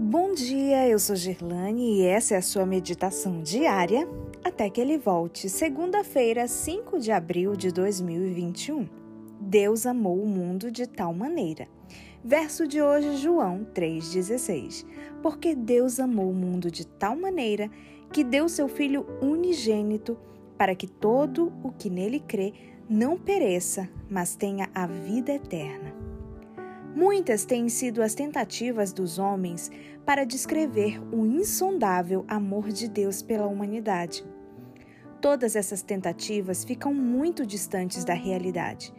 Bom dia, eu sou Gerlane e essa é a sua meditação diária até que ele volte, segunda-feira, 5 de abril de 2021. Deus amou o mundo de tal maneira. Verso de hoje, João 3,16. Porque Deus amou o mundo de tal maneira que deu seu Filho unigênito para que todo o que nele crê não pereça, mas tenha a vida eterna. Muitas têm sido as tentativas dos homens para descrever o insondável amor de Deus pela humanidade. Todas essas tentativas ficam muito distantes da realidade.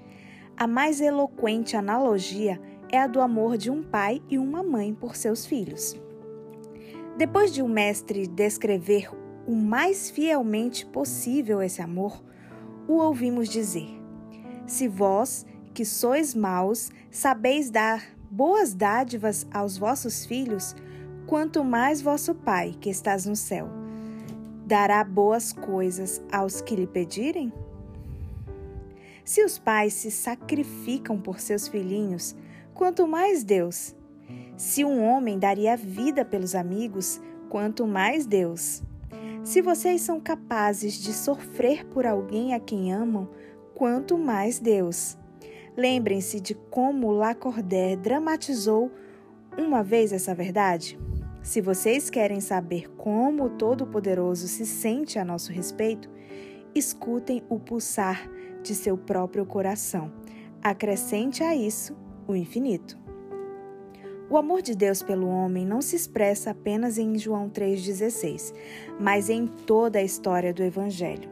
A mais eloquente analogia é a do amor de um pai e uma mãe por seus filhos. Depois de o um mestre descrever o mais fielmente possível esse amor, o ouvimos dizer: Se vós, que sois maus, sabeis dar boas dádivas aos vossos filhos, quanto mais vosso Pai, que estás no céu, dará boas coisas aos que lhe pedirem? Se os pais se sacrificam por seus filhinhos, quanto mais Deus. Se um homem daria vida pelos amigos, quanto mais Deus. Se vocês são capazes de sofrer por alguém a quem amam, quanto mais Deus. Lembrem-se de como Lacordaire dramatizou uma vez essa verdade. Se vocês querem saber como o Todo-Poderoso se sente a nosso respeito, escutem o pulsar de seu próprio coração. Acrescente a isso o infinito. O amor de Deus pelo homem não se expressa apenas em João 3,16, mas em toda a história do Evangelho.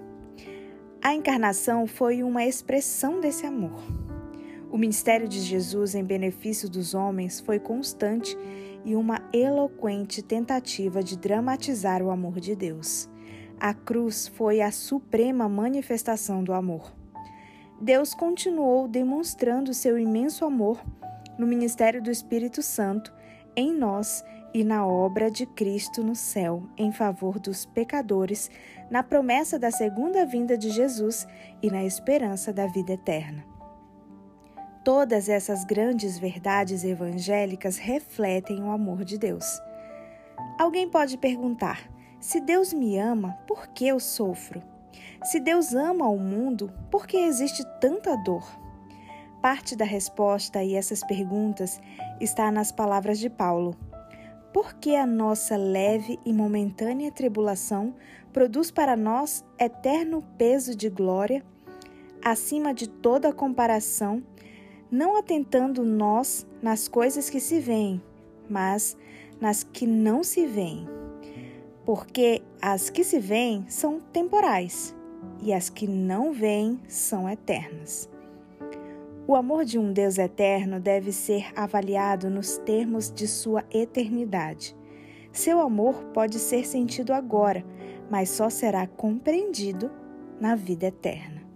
A encarnação foi uma expressão desse amor. O ministério de Jesus em benefício dos homens foi constante e uma eloquente tentativa de dramatizar o amor de Deus. A cruz foi a suprema manifestação do amor. Deus continuou demonstrando seu imenso amor no ministério do Espírito Santo em nós e na obra de Cristo no céu em favor dos pecadores, na promessa da segunda vinda de Jesus e na esperança da vida eterna. Todas essas grandes verdades evangélicas refletem o amor de Deus. Alguém pode perguntar: se Deus me ama, por que eu sofro? Se Deus ama o mundo, por que existe tanta dor? Parte da resposta a essas perguntas está nas palavras de Paulo. Por que a nossa leve e momentânea tribulação produz para nós eterno peso de glória, acima de toda comparação? Não atentando nós nas coisas que se veem, mas nas que não se veem. Porque as que se veem são temporais e as que não veem são eternas. O amor de um Deus eterno deve ser avaliado nos termos de sua eternidade. Seu amor pode ser sentido agora, mas só será compreendido na vida eterna.